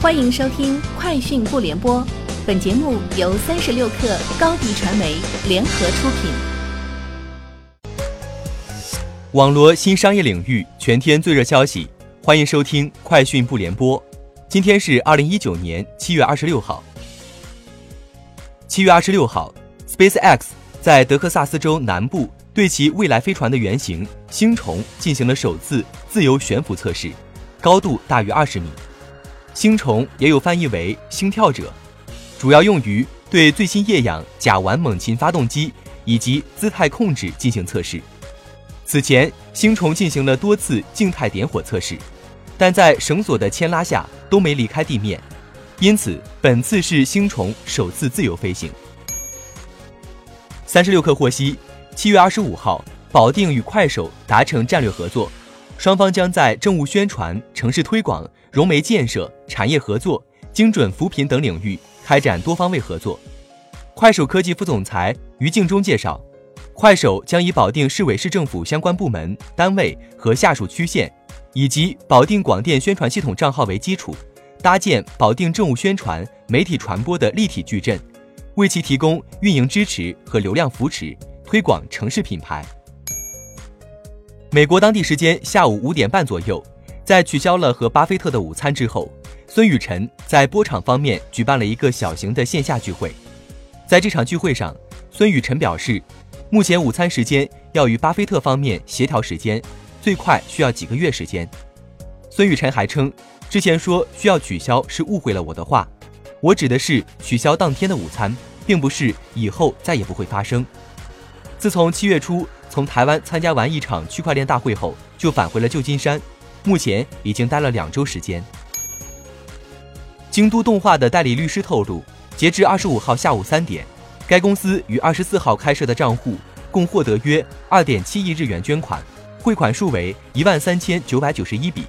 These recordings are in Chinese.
欢迎收听《快讯不联播》，本节目由三十六克高低传媒联合出品。网罗新商业领域全天最热消息，欢迎收听《快讯不联播》。今天是二零一九年七月二十六号。七月二十六号，SpaceX 在德克萨斯州南部对其未来飞船的原型星虫进行了首次自由悬浮测试，高度大约二十米。星虫也有翻译为“星跳者”，主要用于对最新液氧甲烷猛禽发动机以及姿态控制进行测试。此前，星虫进行了多次静态点火测试，但在绳索的牵拉下都没离开地面，因此本次是星虫首次自由飞行。三十六氪获悉，七月二十五号，保定与快手达成战略合作，双方将在政务宣传、城市推广。融媒建设、产业合作、精准扶贫等领域开展多方位合作。快手科技副总裁于敬忠介绍，快手将以保定市委市政府相关部门、单位和下属区县，以及保定广电宣传系统账号为基础，搭建保定政务宣传、媒体传播的立体矩阵，为其提供运营支持和流量扶持，推广城市品牌。美国当地时间下午五点半左右。在取消了和巴菲特的午餐之后，孙雨晨在播场方面举办了一个小型的线下聚会。在这场聚会上，孙雨晨表示，目前午餐时间要与巴菲特方面协调时间，最快需要几个月时间。孙雨晨还称，之前说需要取消是误会了我的话，我指的是取消当天的午餐，并不是以后再也不会发生。自从七月初从台湾参加完一场区块链大会后，就返回了旧金山。目前已经待了两周时间。京都动画的代理律师透露，截至二十五号下午三点，该公司于二十四号开设的账户共获得约二点七亿日元捐款，汇款数为一万三千九百九十一笔。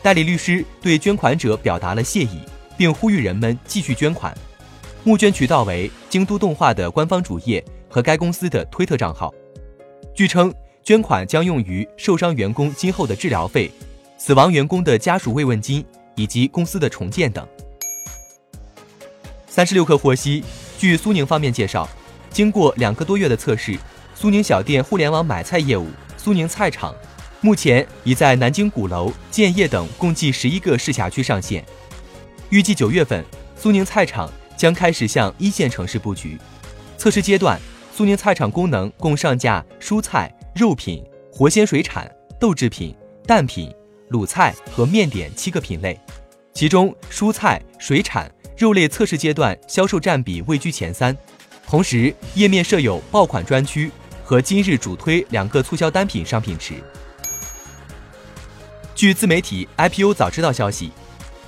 代理律师对捐款者表达了谢意，并呼吁人们继续捐款。募捐渠道为京都动画的官方主页和该公司的推特账号。据称，捐款将用于受伤员工今后的治疗费。死亡员工的家属慰问金以及公司的重建等。三十六氪获悉，据苏宁方面介绍，经过两个多月的测试，苏宁小店互联网买菜业务“苏宁菜场”目前已在南京鼓楼、建业等共计十一个市辖区上线。预计九月份，苏宁菜场将开始向一线城市布局。测试阶段，苏宁菜场功能共上架蔬菜、肉品、活鲜水产、豆制品、蛋品。卤菜和面点七个品类，其中蔬菜、水产、肉类测试阶段销售占比位居前三。同时，页面设有爆款专区和今日主推两个促销单品商品池。据自媒体 IPO 早知道消息，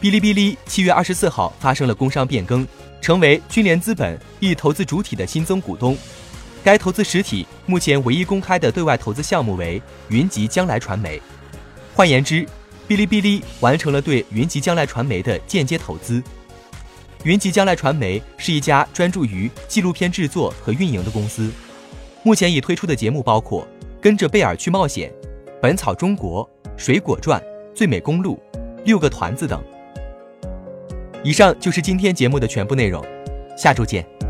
哔哩哔哩七月二十四号发生了工商变更，成为君联资本一投资主体的新增股东。该投资实体目前唯一公开的对外投资项目为云集将来传媒。换言之，哔哩哔哩完成了对云集将来传媒的间接投资。云集将来传媒是一家专注于纪录片制作和运营的公司，目前已推出的节目包括《跟着贝尔去冒险》《本草中国》《水果传》《最美公路》《六个团子》等。以上就是今天节目的全部内容，下周见。